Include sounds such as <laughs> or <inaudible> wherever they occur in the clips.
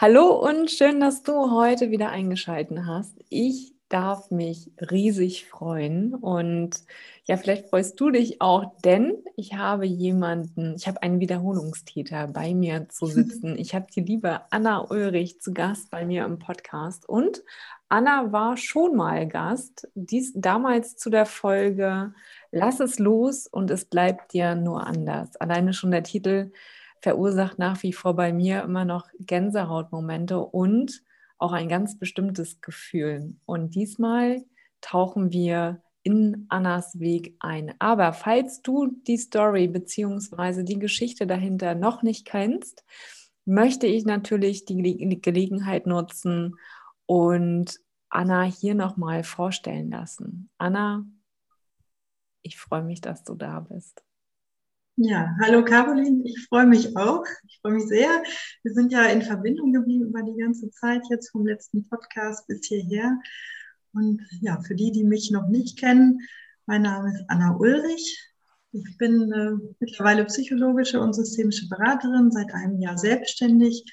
Hallo und schön, dass du heute wieder eingeschaltet hast. Ich darf mich riesig freuen und ja, vielleicht freust du dich auch, denn ich habe jemanden, ich habe einen Wiederholungstäter bei mir zu <laughs> sitzen. Ich habe die liebe Anna Ulrich zu Gast bei mir im Podcast und Anna war schon mal Gast, dies damals zu der Folge Lass es los und es bleibt dir nur anders. Alleine schon der Titel verursacht nach wie vor bei mir immer noch Gänsehautmomente und auch ein ganz bestimmtes Gefühl. Und diesmal tauchen wir in Annas Weg ein. Aber falls du die Story bzw. die Geschichte dahinter noch nicht kennst, möchte ich natürlich die Gelegenheit nutzen und Anna hier nochmal vorstellen lassen. Anna, ich freue mich, dass du da bist. Ja, hallo Caroline, ich freue mich auch. Ich freue mich sehr. Wir sind ja in Verbindung geblieben über die ganze Zeit jetzt vom letzten Podcast bis hierher. Und ja, für die, die mich noch nicht kennen, mein Name ist Anna Ulrich. Ich bin äh, mittlerweile psychologische und systemische Beraterin, seit einem Jahr selbstständig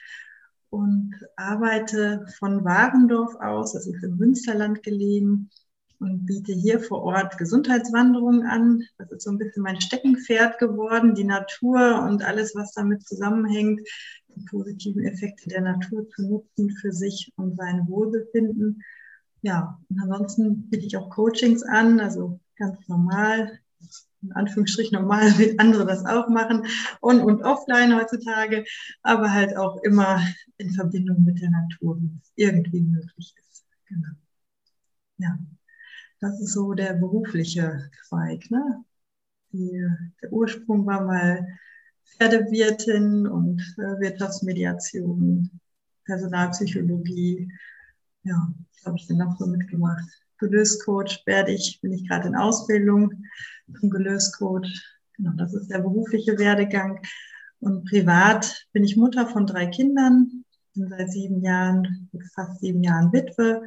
und arbeite von Warendorf aus, das ist im Münsterland gelegen, und biete hier vor Ort Gesundheitswanderungen an. Das ist so ein bisschen mein Steckenpferd geworden, die Natur und alles, was damit zusammenhängt, die positiven Effekte der Natur zu nutzen für sich und sein Wohlbefinden. Ja, und ansonsten biete ich auch Coachings an, also ganz normal, in Anführungsstrichen normal, wie andere das auch machen, on- und offline heutzutage, aber halt auch immer in Verbindung mit der Natur, wie es irgendwie möglich ist. Genau. Ja. Das ist so der berufliche Zweig. Ne? Der Ursprung war mal Pferdewirtin und äh, Wirtschaftsmediation, Personalpsychologie. Ja, was habe ich denn noch so mitgemacht? Gelöscoach werde ich, bin ich gerade in Ausbildung zum Gelöscoach. Genau, das ist der berufliche Werdegang. Und privat bin ich Mutter von drei Kindern, bin seit sieben Jahren, fast sieben Jahren Witwe,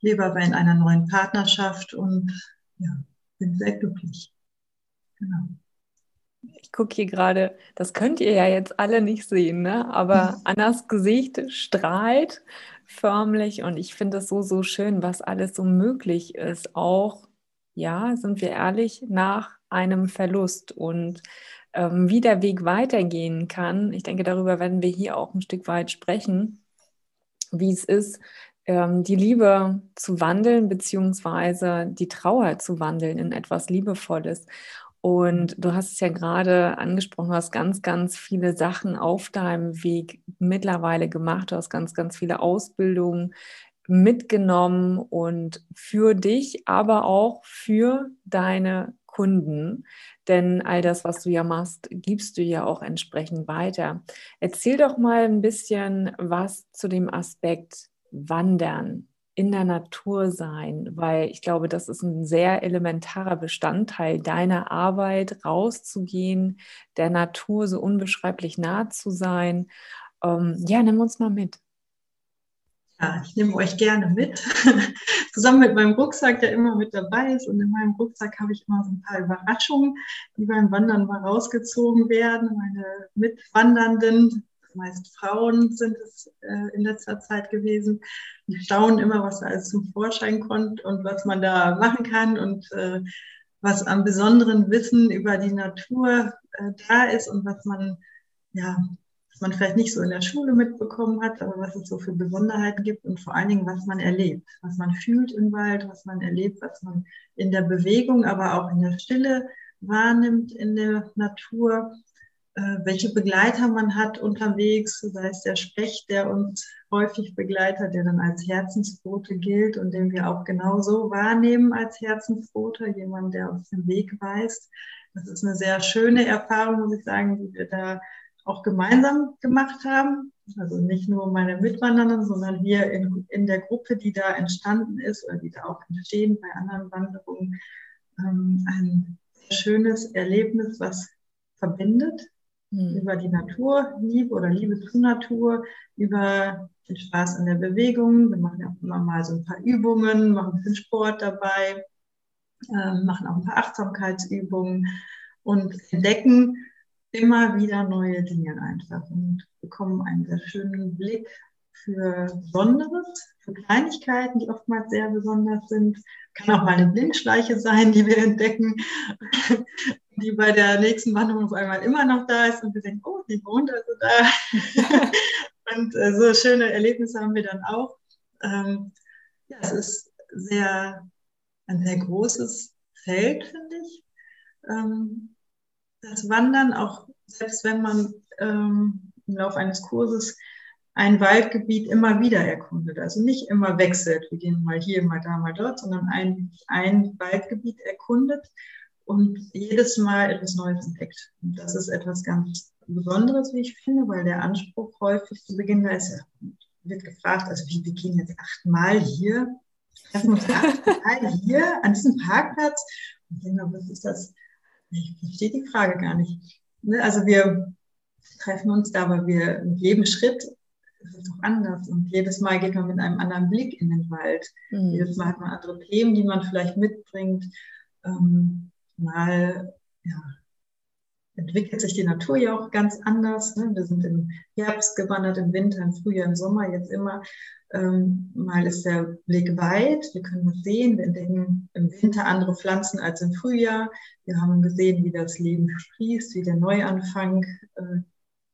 lebe aber in einer neuen Partnerschaft und ja, bin sehr glücklich. Genau. Ich gucke hier gerade, das könnt ihr ja jetzt alle nicht sehen, ne? aber <laughs> Annas Gesicht strahlt förmlich und ich finde es so, so schön, was alles so möglich ist. Auch, ja, sind wir ehrlich, nach einem Verlust und ähm, wie der Weg weitergehen kann. Ich denke, darüber werden wir hier auch ein Stück weit sprechen, wie es ist, ähm, die Liebe zu wandeln, beziehungsweise die Trauer zu wandeln in etwas Liebevolles. Und du hast es ja gerade angesprochen, du hast ganz, ganz viele Sachen auf deinem Weg mittlerweile gemacht, du hast ganz, ganz viele Ausbildungen mitgenommen und für dich, aber auch für deine Kunden. Denn all das, was du ja machst, gibst du ja auch entsprechend weiter. Erzähl doch mal ein bisschen was zu dem Aspekt Wandern, in der Natur sein, weil ich glaube, das ist ein sehr elementarer Bestandteil deiner Arbeit, rauszugehen, der Natur so unbeschreiblich nah zu sein. Ähm, ja, nimm uns mal mit. Ja, ich nehme euch gerne mit, <laughs> zusammen mit meinem Rucksack, der immer mit dabei ist. Und in meinem Rucksack habe ich immer so ein paar Überraschungen, die beim Wandern mal rausgezogen werden. Meine Mitwandernden meist Frauen sind es äh, in letzter Zeit gewesen. Die staunen immer, was da alles zum Vorschein kommt und was man da machen kann und äh, was an besonderen Wissen über die Natur äh, da ist und was man, ja, was man vielleicht nicht so in der Schule mitbekommen hat, aber was es so für Besonderheiten gibt und vor allen Dingen, was man erlebt, was man fühlt im Wald, was man erlebt, was man in der Bewegung, aber auch in der Stille wahrnimmt in der Natur welche Begleiter man hat unterwegs, sei es der Specht, der uns häufig begleitet, der dann als Herzensbote gilt und den wir auch genauso wahrnehmen als Herzensbote, jemand, der uns den Weg weist. Das ist eine sehr schöne Erfahrung, muss ich sagen, die wir da auch gemeinsam gemacht haben. Also nicht nur meine Mitwandernden, sondern wir in, in der Gruppe, die da entstanden ist oder die da auch entstehen bei anderen Wanderungen, ähm, ein schönes Erlebnis, was verbindet mhm. über die Natur, Liebe oder Liebe zur Natur, über den Spaß an der Bewegung. Wir machen ja auch immer mal so ein paar Übungen, machen ein bisschen Sport dabei, äh, machen auch ein paar Achtsamkeitsübungen und entdecken immer wieder neue Dinge einfach und bekommen einen sehr schönen Blick für Besonderes, für Kleinigkeiten, die oftmals sehr besonders sind. Kann auch mal eine Blindschleiche sein, die wir entdecken, die bei der nächsten Wanderung auf einmal immer noch da ist und wir denken, oh, die wohnt also da. <laughs> und äh, so schöne Erlebnisse haben wir dann auch. Ähm, ja, es ist sehr, ein sehr großes Feld, finde ich. Ähm, das Wandern, auch selbst wenn man ähm, im Laufe eines Kurses ein Waldgebiet immer wieder erkundet. Also nicht immer wechselt, wir gehen mal hier, mal da, mal dort, sondern ein, ein Waldgebiet erkundet und jedes Mal etwas Neues entdeckt. Und das ist etwas ganz Besonderes, wie ich finde, weil der Anspruch häufig zu Beginn da ist, wird gefragt, also wie, wir gehen jetzt achtmal hier, treffen uns achtmal <laughs> hier an diesem Parkplatz. Und ich denke, was ist das? Ich verstehe die Frage gar nicht. Ne, also wir treffen uns da, aber wir mit jedem Schritt ist es doch anders. Und jedes Mal geht man mit einem anderen Blick in den Wald. Mhm. Jedes Mal hat man andere Themen, die man vielleicht mitbringt. Ähm, mal ja, entwickelt sich die Natur ja auch ganz anders. Ne? Wir sind im Herbst gewandert, im Winter, im Frühjahr, im Sommer, jetzt immer. Ähm, mal ist der Blick weit, wir können es sehen, wir entdecken im Winter andere Pflanzen als im Frühjahr. Wir haben gesehen, wie das Leben sprießt, wie der Neuanfang äh,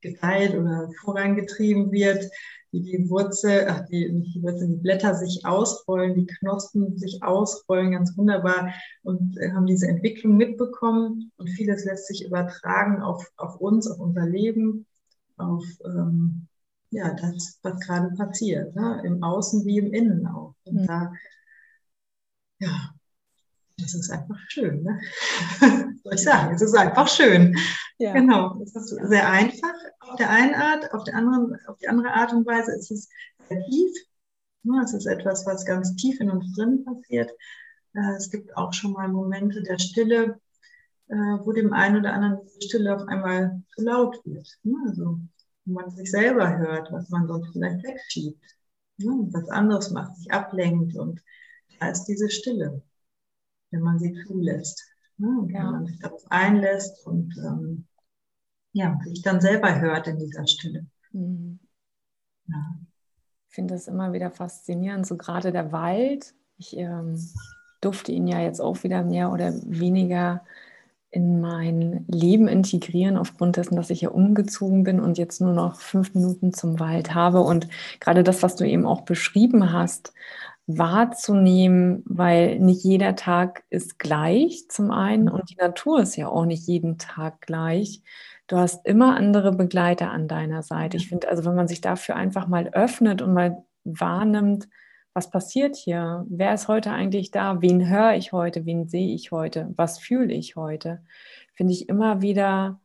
gedeiht oder vorangetrieben wird, wie die Wurzel, ach, die, nicht die Wurzel, die Blätter sich ausrollen, die Knospen sich ausrollen, ganz wunderbar und äh, haben diese Entwicklung mitbekommen und vieles lässt sich übertragen auf, auf uns, auf unser Leben, auf ähm, ja, das, was gerade passiert, ne? im Außen wie im Innen auch. Und mhm. da, ja, das ist einfach schön. Ne? <laughs> soll ich sagen, es ist einfach schön. Ja. Genau, es ist sehr einfach auf der einen Art, auf der anderen, auf die andere Art und Weise ist es sehr tief. Es ist etwas, was ganz tief in uns drin passiert. Äh, es gibt auch schon mal Momente der Stille, äh, wo dem einen oder anderen die Stille auf einmal zu laut wird. Also, wo man sich selber hört, was man sonst vielleicht wegschiebt, was anderes macht, sich ablenkt und da ist diese Stille wenn man sie zulässt. Ne? Wenn ja. man sich darauf einlässt und ähm, ja, sich dann selber hört in dieser Stille. Mhm. Ja. Ich finde das immer wieder faszinierend, so gerade der Wald. Ich ähm, durfte ihn ja jetzt auch wieder mehr oder weniger in mein Leben integrieren, aufgrund dessen, dass ich ja umgezogen bin und jetzt nur noch fünf Minuten zum Wald habe. Und gerade das, was du eben auch beschrieben hast, wahrzunehmen, weil nicht jeder Tag ist gleich zum einen und die Natur ist ja auch nicht jeden Tag gleich. Du hast immer andere Begleiter an deiner Seite. Ich finde, also wenn man sich dafür einfach mal öffnet und mal wahrnimmt, was passiert hier? Wer ist heute eigentlich da? Wen höre ich heute? Wen sehe ich heute? Was fühle ich heute? Finde ich immer wieder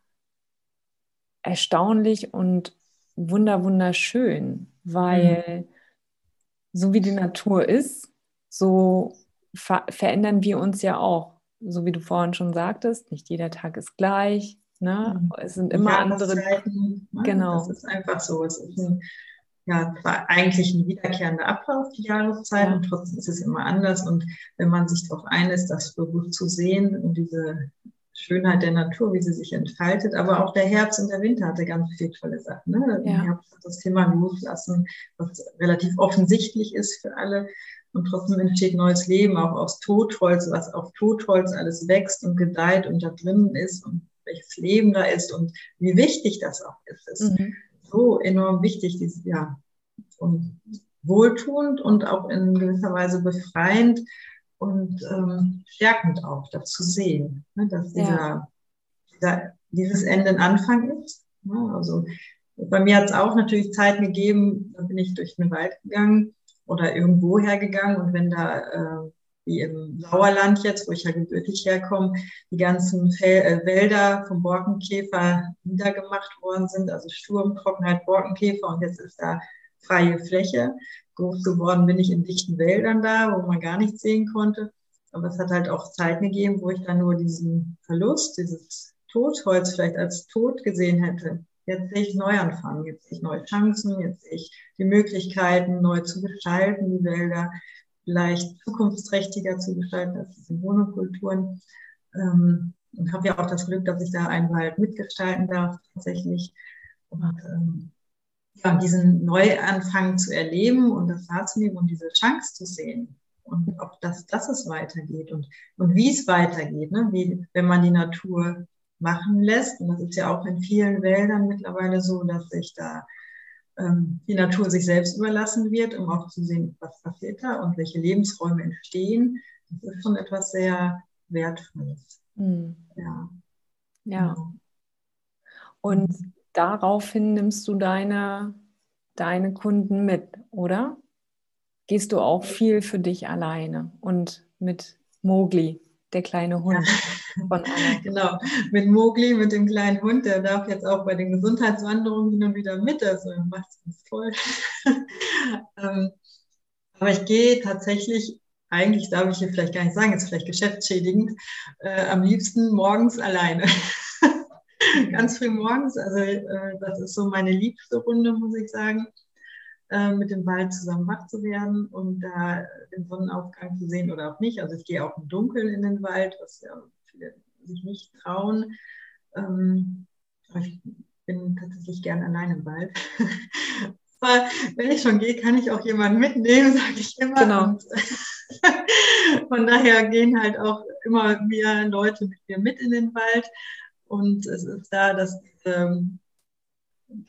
erstaunlich und wunder wunderschön, weil mhm so wie die Natur ist, so ver verändern wir uns ja auch. So wie du vorhin schon sagtest, nicht jeder Tag ist gleich. Ne? Mhm. Es sind immer andere. Ne? Genau. Das ist einfach so. Es ist ein, ja, zwar eigentlich ein wiederkehrender Ablauf, die Jahreszeit, ja. und trotzdem ist es immer anders. Und wenn man sich darauf einlässt, das bewusst zu sehen und diese Schönheit der Natur, wie sie sich entfaltet. Aber auch der Herbst und der Winter hatte ganz viele tolle Sachen. Ne? Ja. Im Herbst hat das Thema Loslassen, was relativ offensichtlich ist für alle. Und trotzdem entsteht neues Leben, auch aus Totholz, was auf Totholz alles wächst und gedeiht und da drinnen ist und welches Leben da ist und wie wichtig das auch ist. Es ist mhm. so enorm wichtig, dieses, ja, und wohltuend und auch in gewisser Weise befreiend, und ähm, stärkend auch, das zu sehen, ne, dass dieser, dieser, dieses Ende ein Anfang ist. Ne, also bei mir hat es auch natürlich Zeit gegeben, da bin ich durch den Wald gegangen oder irgendwo hergegangen und wenn da äh, wie im Sauerland jetzt, wo ich ja gebürtig herkomme, die ganzen Fel äh, Wälder vom Borkenkäfer niedergemacht worden sind, also Sturm, Trockenheit, Borkenkäfer und jetzt ist da freie Fläche. Groß geworden bin ich in dichten Wäldern da, wo man gar nichts sehen konnte. Aber es hat halt auch Zeiten gegeben, wo ich dann nur diesen Verlust, dieses Totholz vielleicht als tot gesehen hätte. Jetzt sehe ich Neuanfang, jetzt sehe ich neue Chancen, jetzt sehe ich die Möglichkeiten, neu zu gestalten, die Wälder vielleicht zukunftsträchtiger zu gestalten als diese Monokulturen. Ähm, und habe ja auch das Glück, dass ich da einen Wald mitgestalten darf, tatsächlich. Und ähm, ja, diesen Neuanfang zu erleben und das wahrzunehmen und diese Chance zu sehen. Und auch, dass, dass es weitergeht und, und wie es weitergeht, ne? wie, wenn man die Natur machen lässt. Und das ist ja auch in vielen Wäldern mittlerweile so, dass sich da ähm, die Natur sich selbst überlassen wird, um auch zu sehen, was passiert da und welche Lebensräume entstehen. Das ist schon etwas sehr Wertvolles. Mhm. Ja. Ja. Genau. Und daraufhin nimmst du deine, deine Kunden mit, oder? Gehst du auch viel für dich alleine und mit Mogli, der kleine Hund? von Anna. genau, mit Mogli, mit dem kleinen Hund, der darf jetzt auch bei den Gesundheitswanderungen hin und wieder mit, also macht es ganz toll. <laughs> aber ich gehe tatsächlich, eigentlich darf ich hier vielleicht gar nicht sagen, ist vielleicht geschäftsschädigend, äh, am liebsten morgens alleine. <laughs> ganz früh morgens, also äh, das ist so meine liebste Runde, muss ich sagen äh, mit dem Wald zusammen wach zu werden und da den Sonnenaufgang zu sehen oder auch nicht. Also ich gehe auch im Dunkeln in den Wald, was ja viele sich nicht trauen. Ähm, ich bin tatsächlich gern allein im Wald. <laughs> Aber wenn ich schon gehe, kann ich auch jemanden mitnehmen, <laughs> sage ich immer. Genau. Und, von daher gehen halt auch immer mehr Leute mit mir mit in den Wald. Und es ist da, dass, ähm,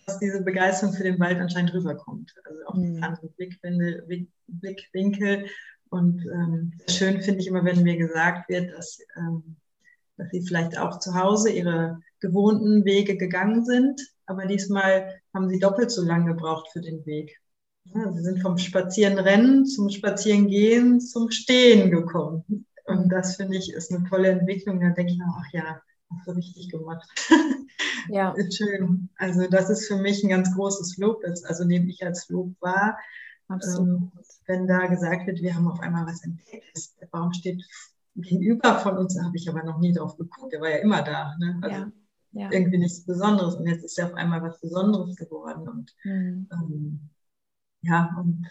dass diese Begeisterung für den Wald anscheinend rüberkommt. Also auch mhm. andere Blickwinkel. Blickwinkel. Und ähm, schön finde ich immer, wenn mir gesagt wird, dass ähm, dass sie vielleicht auch zu Hause ihre gewohnten Wege gegangen sind, aber diesmal haben sie doppelt so lange gebraucht für den Weg. Ja, sie sind vom Spazierenrennen zum Spazierengehen zum Stehen gekommen. Und das finde ich ist eine tolle Entwicklung. Da denke ich mir, ach ja, hast du richtig gemacht. <laughs> Ja. ist schön. Also das ist für mich ein ganz großes Lob. Also nehme ich als Lob wahr. Ähm, wenn da gesagt wird, wir haben auf einmal was entdeckt. Der Baum steht gegenüber von uns habe ich aber noch nie drauf geguckt. Der war ja immer da. Ne? Also ja, ja. Irgendwie nichts Besonderes. Und jetzt ist ja auf einmal was Besonderes geworden. Und mhm. ähm, ja, und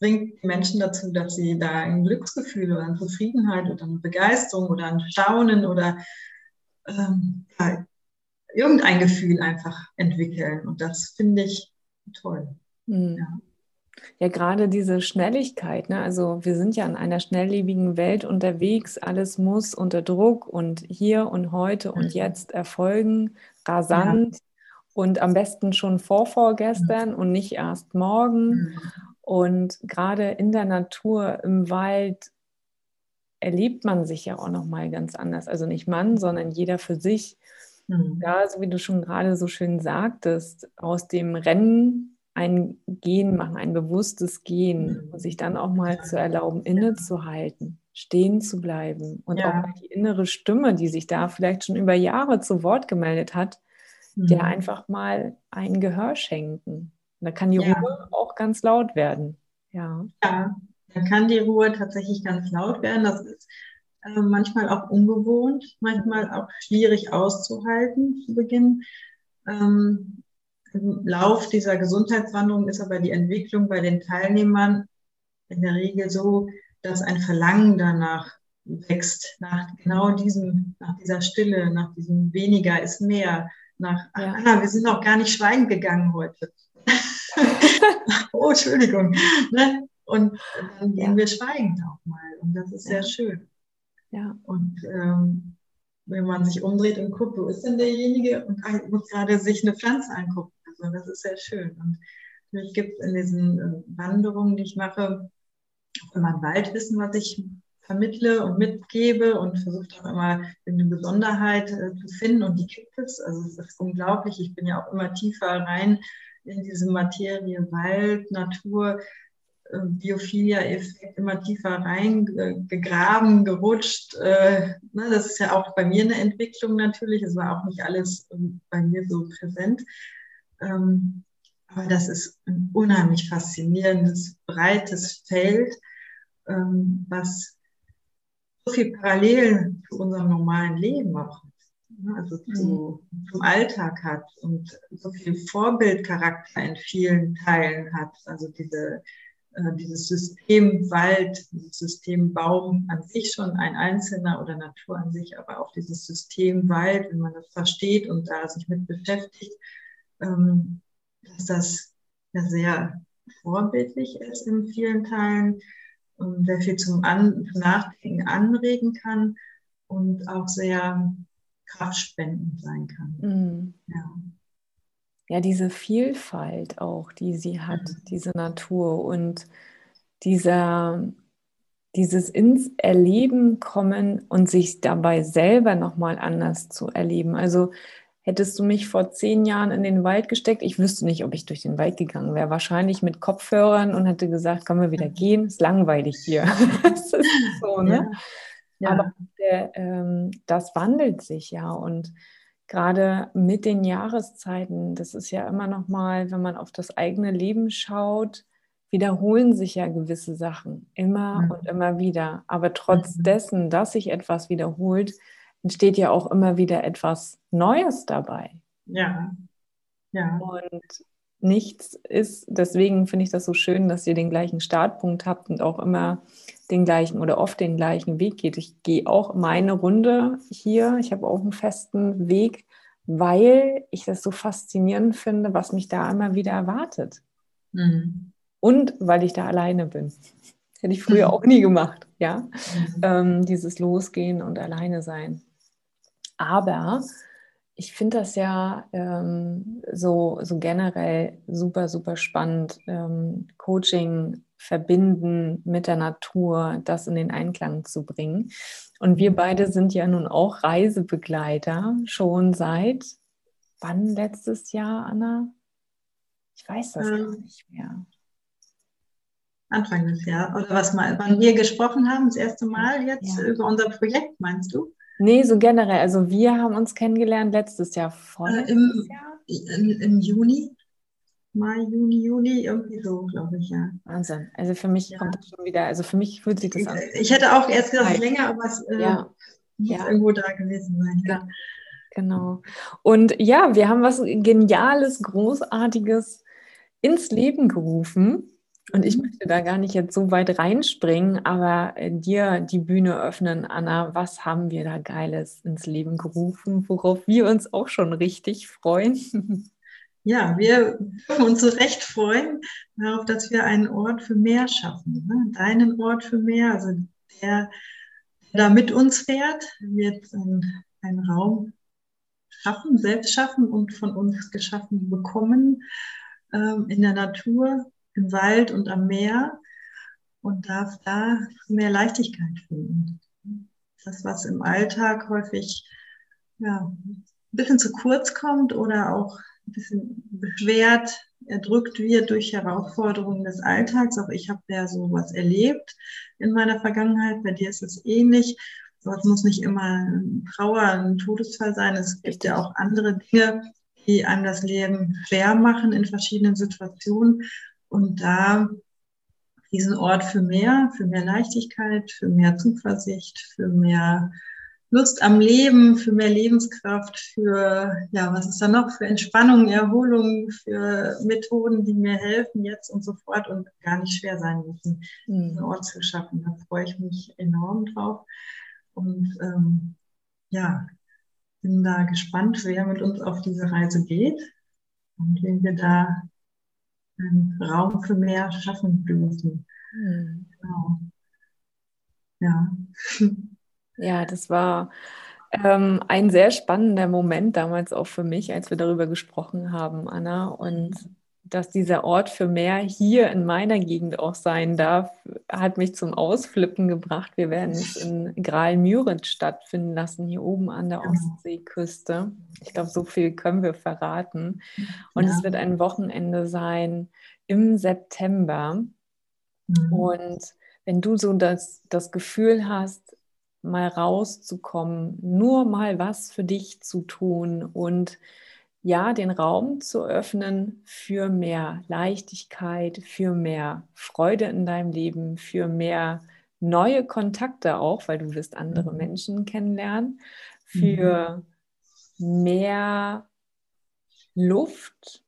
bringt die Menschen dazu, dass sie da ein Glücksgefühl oder eine Zufriedenheit oder eine Begeisterung oder ein Staunen oder ähm, ja, irgendein Gefühl einfach entwickeln. Und das finde ich toll. Mhm. Ja. Ja, gerade diese Schnelligkeit, ne? also wir sind ja in einer schnelllebigen Welt unterwegs, alles muss unter Druck und hier und heute und mhm. jetzt erfolgen, rasant ja. und am besten schon vor vorgestern mhm. und nicht erst morgen. Mhm. Und gerade in der Natur, im Wald, erlebt man sich ja auch nochmal ganz anders. Also nicht man, sondern jeder für sich. Mhm. Ja, so wie du schon gerade so schön sagtest, aus dem Rennen ein Gehen machen, ein bewusstes Gehen und sich dann auch mal zu erlauben, innezuhalten, stehen zu bleiben und ja. auch mal die innere Stimme, die sich da vielleicht schon über Jahre zu Wort gemeldet hat, mhm. der einfach mal ein Gehör schenken. Und da kann die ja. Ruhe auch ganz laut werden. Ja. ja, da kann die Ruhe tatsächlich ganz laut werden. Das ist äh, manchmal auch ungewohnt, manchmal auch schwierig auszuhalten zu Beginn. Ähm, im Lauf dieser Gesundheitswanderung ist aber die Entwicklung bei den Teilnehmern in der Regel so, dass ein Verlangen danach wächst, nach genau diesem, nach dieser Stille, nach diesem weniger ist mehr, nach, ja. Anna, wir sind auch gar nicht schweigen gegangen heute. <laughs> oh, Entschuldigung. Ne? Und dann gehen ja. wir schweigend auch mal. Und das ist ja. sehr schön. Ja. Und ähm, wenn man sich umdreht und guckt, wo ist denn derjenige und muss gerade sich eine Pflanze angucken. Also das ist sehr schön. Und natürlich gibt es in diesen äh, Wanderungen, die ich mache, auch immer ein Waldwissen, was ich vermittle und mitgebe und versuche auch immer eine Besonderheit äh, zu finden und die gibt es. Also es ist unglaublich. Ich bin ja auch immer tiefer rein in diese Materie Wald, Natur, äh, Biophilia-Effekt immer tiefer reingegraben, gerutscht. Äh, ne, das ist ja auch bei mir eine Entwicklung natürlich. Es war auch nicht alles ähm, bei mir so präsent. Ähm, aber das ist ein unheimlich faszinierendes, breites Feld, ähm, was so viel Parallelen zu unserem normalen Leben auch also zu, mhm. zum Alltag hat und so viel Vorbildcharakter in vielen Teilen hat. Also diese äh, dieses System Wald, dieses System Baum an sich schon ein einzelner oder Natur an sich, aber auch dieses System Wald, wenn man das versteht und da sich mit beschäftigt, ähm, dass das ja sehr vorbildlich ist in vielen Teilen und sehr viel zum, An zum Nachdenken anregen kann und auch sehr kraftspendend sein kann. Mhm. Ja ja, diese Vielfalt auch, die sie hat, mhm. diese Natur und dieser, dieses ins Erleben kommen und sich dabei selber nochmal anders zu erleben. Also hättest du mich vor zehn Jahren in den Wald gesteckt, ich wüsste nicht, ob ich durch den Wald gegangen wäre. Wahrscheinlich mit Kopfhörern und hätte gesagt, können wir wieder gehen, ist langweilig hier. <laughs> das ist so, ne? Ja. Ja. Aber der, ähm, das wandelt sich ja und gerade mit den Jahreszeiten, das ist ja immer noch mal, wenn man auf das eigene Leben schaut, wiederholen sich ja gewisse Sachen immer mhm. und immer wieder. Aber trotz mhm. dessen, dass sich etwas wiederholt, entsteht ja auch immer wieder etwas Neues dabei. Ja. Ja. Und nichts ist, deswegen finde ich das so schön, dass ihr den gleichen Startpunkt habt und auch immer den gleichen oder oft den gleichen Weg geht. Ich gehe auch meine Runde hier. Ich habe auch einen festen Weg, weil ich das so faszinierend finde, was mich da immer wieder erwartet. Mhm. Und weil ich da alleine bin. hätte ich früher auch nie gemacht, ja. Mhm. Ähm, dieses Losgehen und alleine sein. Aber ich finde das ja ähm, so, so generell super, super spannend. Ähm, Coaching verbinden mit der Natur, das in den Einklang zu bringen. Und wir beide sind ja nun auch Reisebegleiter schon seit wann letztes Jahr, Anna? Ich weiß das ähm, gar nicht mehr. Anfang des Jahres. Oder was mal, wann wir gesprochen haben, das erste Mal jetzt ja. über unser Projekt, meinst du? Nee, so generell. Also wir haben uns kennengelernt letztes Jahr, vorletztes äh, im, Jahr? Im, Im Juni. Mai, Juni, Juli, irgendwie so, glaube ich, ja. Wahnsinn. Also für mich ja. kommt das schon wieder, also für mich fühlt sich das an. Ich hätte auch erst gedacht, länger, aber es äh, ja. muss ja. irgendwo da gewesen sein. Ja. Genau. Und ja, wir haben was Geniales, Großartiges ins Leben gerufen. Und ich mhm. möchte da gar nicht jetzt so weit reinspringen, aber äh, dir die Bühne öffnen, Anna. Was haben wir da Geiles ins Leben gerufen, worauf wir uns auch schon richtig freuen? Ja, wir dürfen uns so recht freuen darauf, dass wir einen Ort für mehr schaffen. Ne? Deinen Ort für mehr, also der, der da mit uns fährt, wird ein Raum schaffen, selbst schaffen und von uns geschaffen bekommen ähm, in der Natur, im Wald und am Meer und darf da mehr Leichtigkeit finden. Das, was im Alltag häufig ja, ein bisschen zu kurz kommt oder auch ein bisschen beschwert, erdrückt wird durch Herausforderungen des Alltags. Auch ich habe ja sowas erlebt in meiner Vergangenheit. Bei dir ist es ähnlich. Sowas muss nicht immer ein Trauer, ein Todesfall sein. Es gibt ja auch andere Dinge, die einem das Leben schwer machen in verschiedenen Situationen. Und da diesen Ort für mehr, für mehr Leichtigkeit, für mehr Zuversicht, für mehr Lust am Leben, für mehr Lebenskraft, für, ja, was ist da noch, für Entspannung, Erholung, für Methoden, die mir helfen jetzt und sofort und gar nicht schwer sein müssen, mhm. diesen Ort zu schaffen. Da freue ich mich enorm drauf. Und ähm, ja, bin da gespannt, wer mit uns auf diese Reise geht und wen wir da Raum für mehr schaffen dürfen. Mhm. Genau. Ja. Ja, das war ähm, ein sehr spannender Moment damals auch für mich, als wir darüber gesprochen haben, Anna. Und dass dieser Ort für mehr hier in meiner Gegend auch sein darf, hat mich zum Ausflippen gebracht. Wir werden es in Graal-Müritz stattfinden lassen, hier oben an der Ostseeküste. Ich glaube, so viel können wir verraten. Und ja. es wird ein Wochenende sein im September. Mhm. Und wenn du so das, das Gefühl hast, mal rauszukommen, nur mal was für dich zu tun und ja, den Raum zu öffnen für mehr Leichtigkeit, für mehr Freude in deinem Leben, für mehr neue Kontakte auch, weil du wirst andere mhm. Menschen kennenlernen, für mhm. mehr Luft,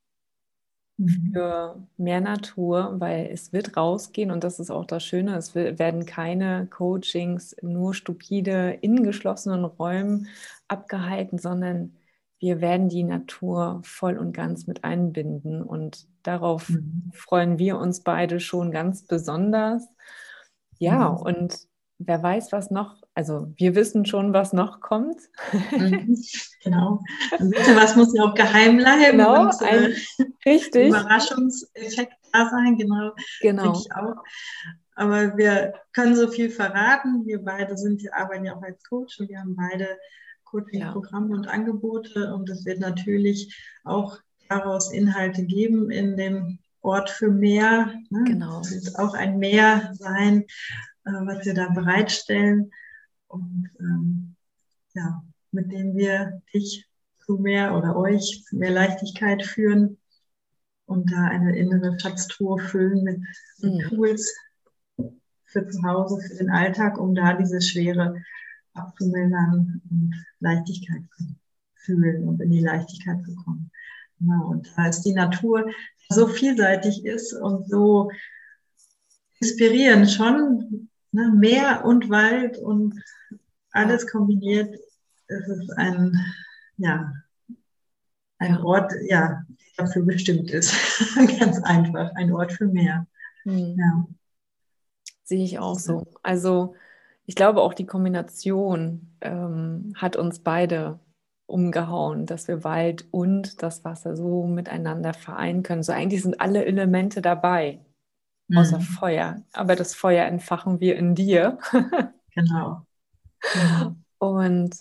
mhm. für mehr Natur, weil es wird rausgehen und das ist auch das Schöne, es werden keine Coachings nur stupide in geschlossenen Räumen abgehalten, sondern wir werden die Natur voll und ganz mit einbinden und darauf mhm. freuen wir uns beide schon ganz besonders. Ja, mhm. und wer weiß, was noch, also wir wissen schon, was noch kommt. Mhm, <laughs> genau. Ein bisschen was muss ja auch geheim bleiben. Genau, und, ein, äh, richtig. Überraschungseffekt da sein, genau. Genau. Ich auch. Aber wir können so viel verraten. Wir beide sind, wir arbeiten ja auch als Coach und wir haben beide Coaching-Programme ja. und Angebote und es wird natürlich auch daraus Inhalte geben in dem Ort für mehr. Ne? Genau. Es wird auch ein Mehr sein, äh, was wir da bereitstellen und ähm, ja, mit dem wir dich zu mehr oder euch zu mehr Leichtigkeit führen und da eine innere Schatztruhe füllen mit, mit mhm. Tools für zu Hause, für den Alltag, um da diese Schwere abzumildern und Leichtigkeit zu fühlen und in die Leichtigkeit zu kommen. Genau. Und da ist die Natur so vielseitig ist und so inspirierend schon, ne, Meer und Wald und alles kombiniert, es ist ein, ja, ein Ort, ja, der dafür bestimmt ist. <laughs> Ganz einfach, ein Ort für Meer. Hm. Ja. Sehe ich auch so. Also ich glaube auch die Kombination ähm, hat uns beide umgehauen, dass wir Wald und das Wasser so miteinander vereinen können. So eigentlich sind alle Elemente dabei, mhm. außer Feuer. Aber das Feuer entfachen wir in dir. <laughs> genau. genau. Und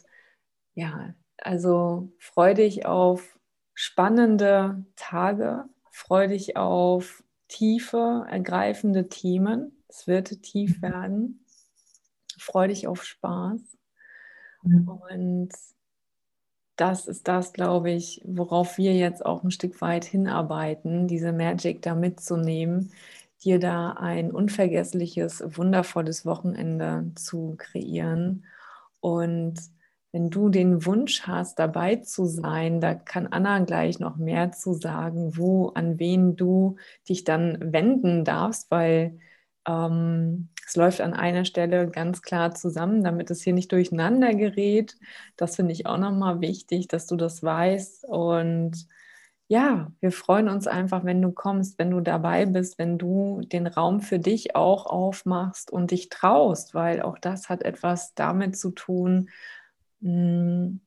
ja, also freu dich auf spannende Tage, freu dich auf tiefe, ergreifende Themen. Es wird tief mhm. werden freu dich auf Spaß. Mhm. Und das ist das, glaube ich, worauf wir jetzt auch ein Stück weit hinarbeiten, diese Magic da mitzunehmen, dir da ein unvergessliches, wundervolles Wochenende zu kreieren. Und wenn du den Wunsch hast, dabei zu sein, da kann Anna gleich noch mehr zu sagen, wo, an wen du dich dann wenden darfst, weil ähm, es läuft an einer Stelle ganz klar zusammen, damit es hier nicht durcheinander gerät. Das finde ich auch nochmal wichtig, dass du das weißt. Und ja, wir freuen uns einfach, wenn du kommst, wenn du dabei bist, wenn du den Raum für dich auch aufmachst und dich traust, weil auch das hat etwas damit zu tun, hm,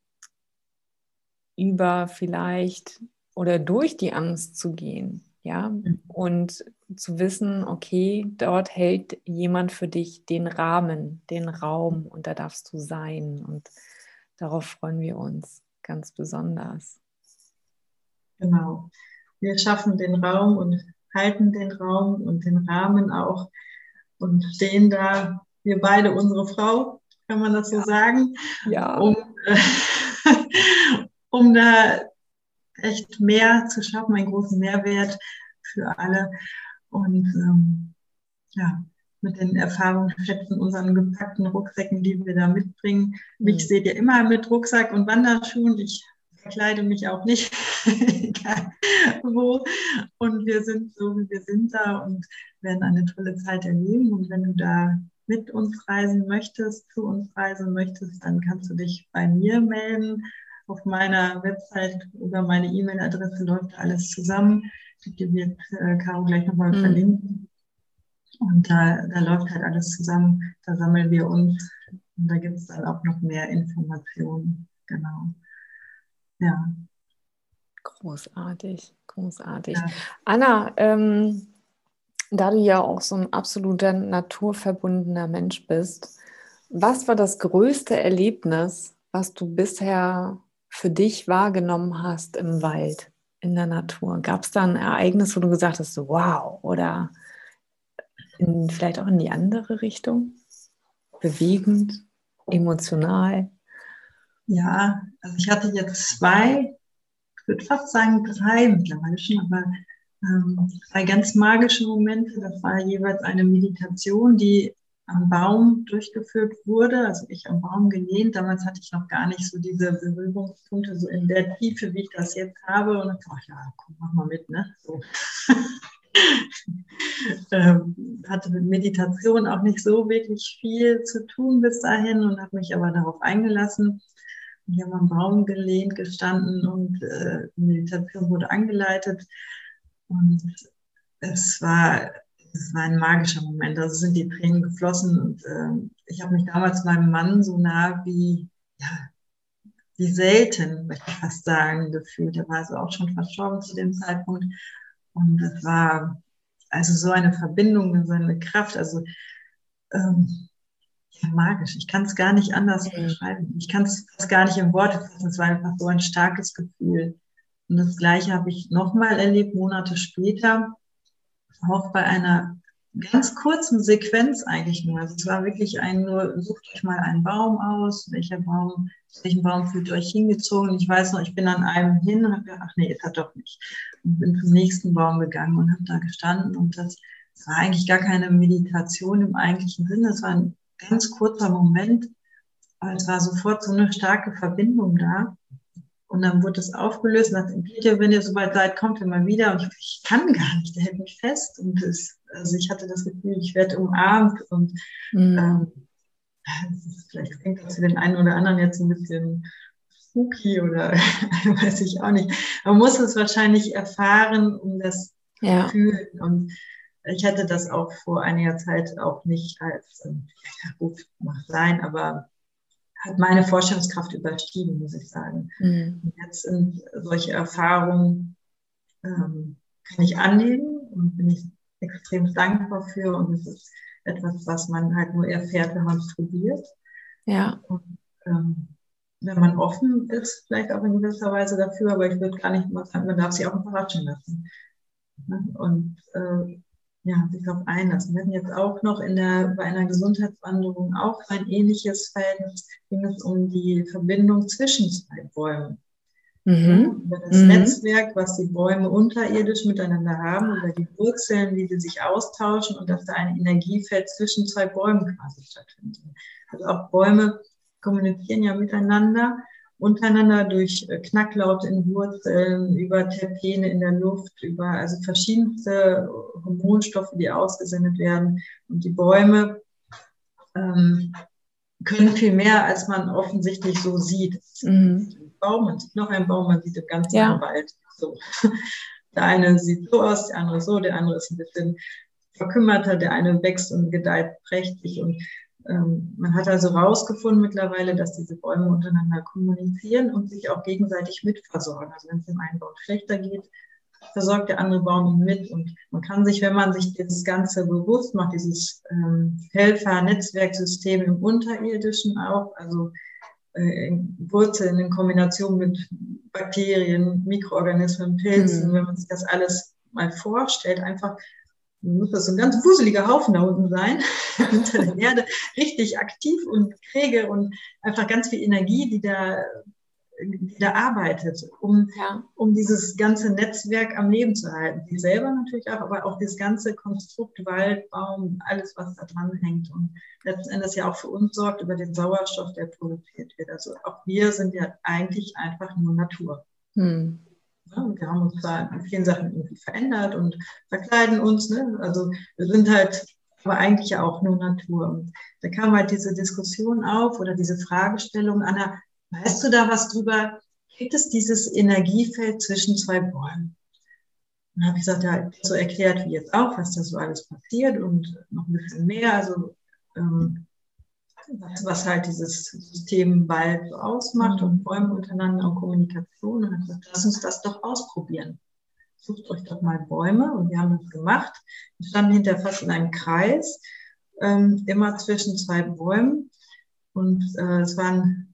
über vielleicht oder durch die Angst zu gehen. Ja, mhm. und zu wissen, okay, dort hält jemand für dich den Rahmen, den Raum und da darfst du sein. Und darauf freuen wir uns ganz besonders. Genau. Wir schaffen den Raum und halten den Raum und den Rahmen auch und stehen da, wir beide, unsere Frau, kann man das so sagen, ja. um, äh, um da echt mehr zu schaffen, einen großen Mehrwert für alle. Und ähm, ja, mit den Erfahrungsschätzen, unseren gepackten Rucksäcken, die wir da mitbringen. Mhm. Mich seht ihr immer mit Rucksack und Wanderschuhen. Ich verkleide mich auch nicht, <laughs> egal wo. Und wir sind so, wie wir sind da und werden eine tolle Zeit erleben. Und wenn du da mit uns reisen möchtest, zu uns reisen möchtest, dann kannst du dich bei mir melden auf meiner Website über meine E-Mail-Adresse läuft alles zusammen. Die wird äh, Caro gleich nochmal mhm. verlinken. Und da, da läuft halt alles zusammen. Da sammeln wir uns. Und da gibt es dann auch noch mehr Informationen. Genau. Ja. Großartig, großartig. Ja. Anna, ähm, da du ja auch so ein absoluter naturverbundener Mensch bist, was war das größte Erlebnis, was du bisher für dich wahrgenommen hast im Wald, in der Natur? Gab es da ein Ereignis, wo du gesagt hast, wow, oder in, vielleicht auch in die andere Richtung? Bewegend, emotional? Ja, also ich hatte jetzt zwei, ich würde fast sagen drei mittlerweile schon, aber ähm, zwei ganz magische Momente. Das war jeweils eine Meditation, die am Baum durchgeführt wurde. Also ich am Baum gelehnt. Damals hatte ich noch gar nicht so diese Berührungspunkte so in der Tiefe, wie ich das jetzt habe. Und dann dachte ich, ja, komm, mach mal mit, ne? So. <laughs> ähm, hatte mit Meditation auch nicht so wirklich viel zu tun bis dahin und habe mich aber darauf eingelassen. Ich habe am Baum gelehnt gestanden und äh, Meditation wurde angeleitet. Und es war, es war ein magischer Moment. Also sind die Tränen geflossen und äh, ich habe mich damals meinem Mann so nah wie, ja, wie selten, möchte ich fast sagen, gefühlt. Er war also auch schon verstorben zu dem Zeitpunkt. Und es war also so eine Verbindung, so eine Kraft, also ähm, ja, magisch. Ich kann es gar nicht anders beschreiben. Ich kann es gar nicht in Worte fassen. Es war einfach so ein starkes Gefühl. Und das Gleiche habe ich nochmal erlebt, Monate später, auch bei einer ganz kurzen Sequenz eigentlich nur. Also es war wirklich ein nur, sucht euch mal einen Baum aus, welcher Baum, welchen Baum fühlt euch hingezogen. Ich weiß noch, ich bin an einem hin und habe gedacht, ach nee, ist hat doch nicht. Und bin zum nächsten Baum gegangen und habe da gestanden und das, das war eigentlich gar keine Meditation im eigentlichen Sinne. Es war ein ganz kurzer Moment, aber es war sofort so eine starke Verbindung da. Und dann wurde es aufgelöst und dann bitte, wenn ihr soweit seid, kommt ihr mal wieder. Und ich, ich kann gar nicht, der hält mich fest. Und es, also ich hatte das Gefühl, ich werde umarmt und mhm. ähm, vielleicht klingt das für den einen oder anderen jetzt ein bisschen spooky oder <laughs> weiß ich auch nicht. Man muss es wahrscheinlich erfahren, um das ja. zu fühlen. Und ich hatte das auch vor einiger Zeit auch nicht als, ähm, ja gut, mag sein, aber hat meine Vorstellungskraft überstiegen, muss ich sagen. Mhm. Und jetzt sind solche Erfahrungen, ähm, kann ich annehmen und bin ich extrem dankbar für. Und es ist etwas, was man halt nur erfährt, wenn man es probiert. Ja. Und, ähm, wenn man offen ist, vielleicht auch in gewisser Weise dafür, aber ich würde gar nicht mal sagen, man darf sich auch überraschen lassen. Und äh, ja, sich darauf einlassen. Wir hatten jetzt auch noch in der, bei einer Gesundheitswanderung auch ein ähnliches Verhältnis, ging es um die Verbindung zwischen zwei Bäumen. Mhm. Über das mhm. Netzwerk, was die Bäume unterirdisch miteinander haben, über die Wurzeln, wie sie sich austauschen und dass da ein Energiefeld zwischen zwei Bäumen quasi stattfindet. Also auch Bäume kommunizieren ja miteinander untereinander durch äh, Knacklaute in Wurzeln, über Terpene in der Luft, über also verschiedenste Hormonstoffe, die ausgesendet werden. Und die Bäume ähm, können viel mehr, als man offensichtlich so sieht. Mhm. Ein Baum, man sieht noch einen Baum, man sieht den ganzen ja. Wald. So. <laughs> Der eine sieht so aus, der andere so, der andere ist ein bisschen verkümmerter, der eine wächst und gedeiht prächtig und man hat also herausgefunden mittlerweile, dass diese Bäume untereinander kommunizieren und sich auch gegenseitig mitversorgen. Also wenn es dem einen Baum schlechter geht, versorgt der andere Baum ihn mit. Und man kann sich, wenn man sich dieses Ganze bewusst macht, dieses ähm, Helfer-Netzwerksystem im Unterirdischen auch, also äh, Wurzeln in Kombination mit Bakterien, Mikroorganismen, Pilzen, mhm. wenn man sich das alles mal vorstellt, einfach muss das so ein ganz wuseliger Haufen da unten sein, <laughs> unter der Erde, richtig aktiv und träge und einfach ganz viel Energie, die da, die da arbeitet, um, ja. um dieses ganze Netzwerk am Leben zu halten. Die selber natürlich auch, aber auch das ganze Konstrukt, Wald, Baum, alles, was da dran hängt und letzten Endes ja auch für uns sorgt über den Sauerstoff, der produziert wird. Also auch wir sind ja eigentlich einfach nur Natur. Hm. Ne? Wir haben uns da in vielen Sachen irgendwie verändert und verkleiden uns. Ne? Also wir sind halt aber eigentlich auch nur Natur. Und da kam halt diese Diskussion auf oder diese Fragestellung, Anna, weißt du da was drüber? Gibt es dieses Energiefeld zwischen zwei Bäumen? dann habe ich gesagt, ja, so erklärt wie jetzt auch, was da so alles passiert und noch ein bisschen mehr. Also ähm, was, halt dieses System Wald so ausmacht und Bäume untereinander und Kommunikation. Und gesagt, lass uns das doch ausprobieren. Sucht euch doch mal Bäume und wir haben das gemacht. Wir standen hinterher fast in einem Kreis, ähm, immer zwischen zwei Bäumen. Und äh, es waren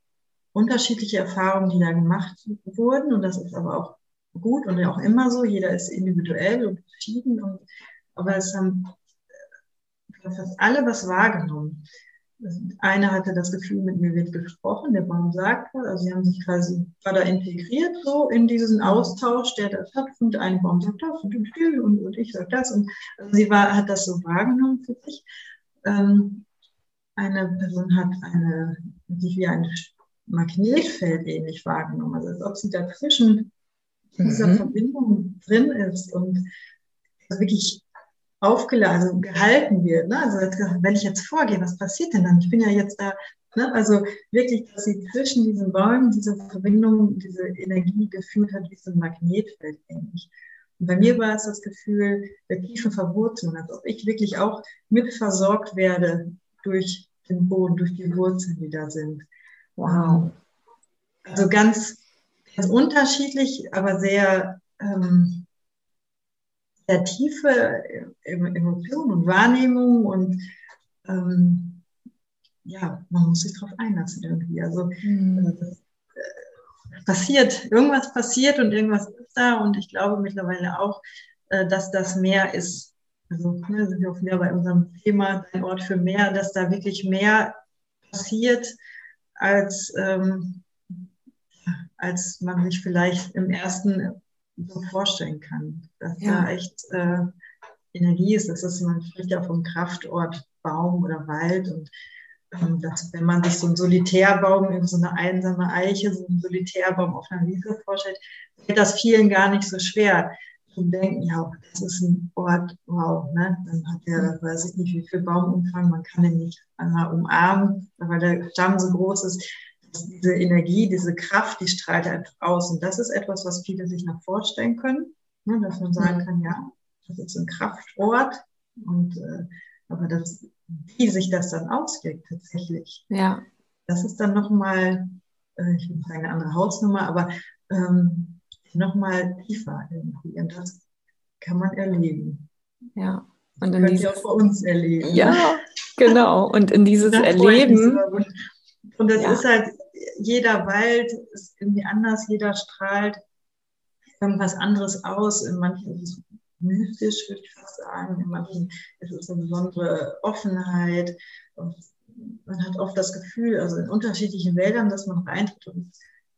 unterschiedliche Erfahrungen, die da gemacht wurden. Und das ist aber auch gut und auch immer so. Jeder ist individuell und verschieden. Und, aber es haben fast alle was wahrgenommen. Eine hatte das Gefühl, mit mir wird gesprochen, der Baum sagt was, also sie haben sich quasi, war da integriert so in diesen Austausch, der da stattfindet. Ein Baum sagt das und, und, und ich sage das und also sie war, hat das so wahrgenommen für sich. Ähm, eine Person hat eine, sich wie ein Magnetfeld ähnlich wahrgenommen, also als ob sie dazwischen in dieser mhm. Verbindung drin ist und wirklich aufgeladen, also gehalten wird. Ne? Also wenn ich jetzt vorgehe, was passiert denn dann? Ich bin ja jetzt da, ne? also wirklich, dass sie zwischen diesen Bäumen diese Verbindung, diese Energie gefühlt hat, wie so ein Magnetfeld ähnlich. Und bei mir war es das Gefühl der tiefen Verwurzelung, als ob ich wirklich auch mit versorgt werde durch den Boden, durch die Wurzeln, die da sind. Wow. Also ganz, ganz unterschiedlich, aber sehr, ähm, sehr tiefe Emotionen und Wahrnehmungen und ähm, ja, man muss sich darauf einlassen irgendwie. Also mhm. das, äh, passiert, irgendwas passiert und irgendwas ist da und ich glaube mittlerweile auch, äh, dass das mehr ist. Also ne, sind wir auch wieder bei unserem Thema, ein Ort für mehr, dass da wirklich mehr passiert, als, ähm, als man sich vielleicht im ersten so vorstellen kann. Dass ja. da echt äh, Energie ist. Das ist, man spricht ja vom Kraftort Baum oder Wald und ähm, dass, wenn man sich so einen Solitärbaum, so eine einsame Eiche, so einen Solitärbaum auf einer Wiese vorstellt, fällt das vielen gar nicht so schwer zu denken, ja, das ist ein Ort, wow, ne? dann hat der, weiß ich nicht, wie viel Baumumfang, man kann ihn nicht einmal umarmen, weil der Stamm so groß ist diese Energie, diese Kraft, die strahlt einfach aus. Und das ist etwas, was viele sich noch vorstellen können, ne, dass man sagen mhm. kann, ja, das ist ein Kraftort. Und äh, aber das, wie sich das dann auswirkt tatsächlich, ja. das ist dann nochmal, äh, ich nicht sagen eine andere Hausnummer, aber ähm, nochmal tiefer irgendwie. Und das kann man erleben. Ja. Und in dieses, auch bei uns erleben. Ja, genau. Und in dieses Erleben. Und das ja. ist halt jeder Wald ist irgendwie anders, jeder strahlt irgendwas anderes aus. In manchen ist es mystisch, würde ich fast sagen. In manchen ist es eine besondere Offenheit. Und man hat oft das Gefühl, also in unterschiedlichen Wäldern, dass man reintritt und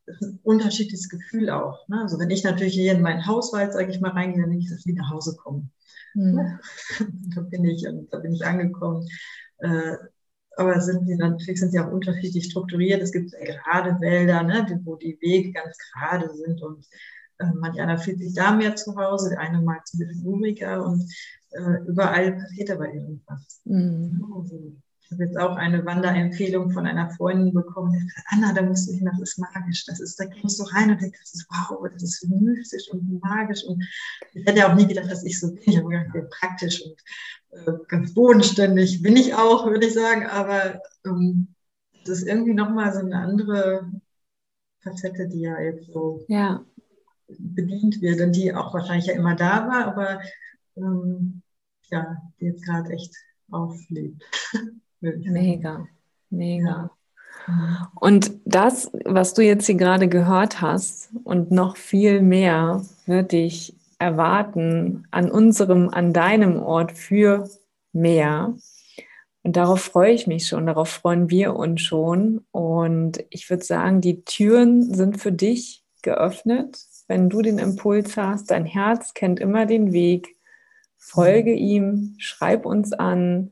das ist ein unterschiedliches Gefühl auch. Ne? Also wenn ich natürlich hier in mein Hauswald, sage ich mal, reingehe, dann will ich das wie nach Hause kommen. Mhm. <laughs> da bin ich, da bin ich angekommen. Äh, aber sind die natürlich sind sie auch unterschiedlich strukturiert. Es gibt gerade Wälder, ne, wo die Wege ganz gerade sind und äh, manch einer fühlt sich da mehr zu Hause, der eine mag es ein bisschen uriger und äh, überall passiert aber irgendwas. Mhm. Also, habe jetzt auch eine Wanderempfehlung von einer Freundin bekommen, die sagt, Anna, da musst du hin, das ist magisch, das ist, da kommst du rein und denkst, das ist wow, das ist mystisch und magisch und ich hätte ja auch nie gedacht, dass ich so bin, ich habe gedacht, praktisch und äh, ganz bodenständig bin ich auch, würde ich sagen, aber ähm, das ist irgendwie nochmal so eine andere Facette, die ja jetzt so ja. bedient wird und die auch wahrscheinlich ja immer da war, aber ähm, ja, die jetzt gerade echt auflebt. <laughs> mega, mega. Ja. Und das, was du jetzt hier gerade gehört hast und noch viel mehr, wird dich erwarten an unserem, an deinem Ort für mehr. Und darauf freue ich mich schon, darauf freuen wir uns schon. Und ich würde sagen, die Türen sind für dich geöffnet. Wenn du den Impuls hast, dein Herz kennt immer den Weg, folge ihm, schreib uns an.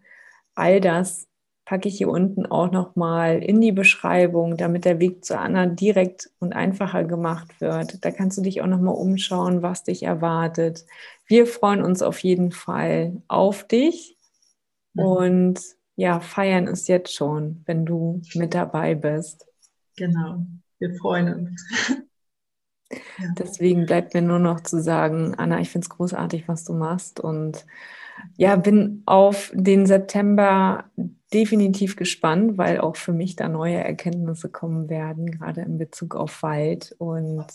All das packe ich hier unten auch nochmal in die Beschreibung, damit der Weg zu Anna direkt und einfacher gemacht wird. Da kannst du dich auch nochmal umschauen, was dich erwartet. Wir freuen uns auf jeden Fall auf dich mhm. und ja, feiern es jetzt schon, wenn du mit dabei bist. Genau, wir freuen uns. <laughs> Deswegen bleibt mir nur noch zu sagen, Anna, ich finde es großartig, was du machst und ja, bin auf den September definitiv gespannt, weil auch für mich da neue Erkenntnisse kommen werden, gerade in Bezug auf Wald. Und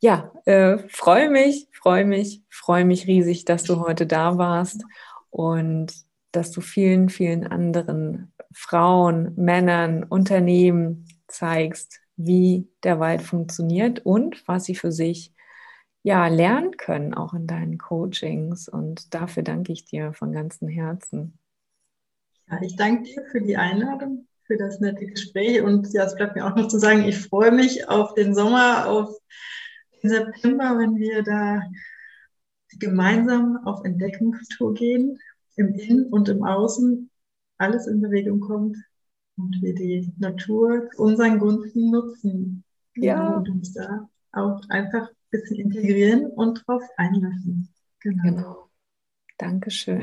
ja, äh, freue mich, freue mich, freue mich riesig, dass du heute da warst und dass du vielen, vielen anderen Frauen, Männern, Unternehmen zeigst, wie der Wald funktioniert und was sie für sich ja lernen können, auch in deinen Coachings. Und dafür danke ich dir von ganzem Herzen. Ja, ich danke dir für die Einladung, für das nette Gespräch und ja, es bleibt mir auch noch zu sagen, ich freue mich auf den Sommer, auf den September, wenn wir da gemeinsam auf Entdeckungstour gehen, im Innen und im Außen, alles in Bewegung kommt und wir die Natur unseren Gunsten nutzen. Ja. Und uns da auch einfach ein bisschen integrieren und drauf einlassen. Genau. genau. Dankeschön.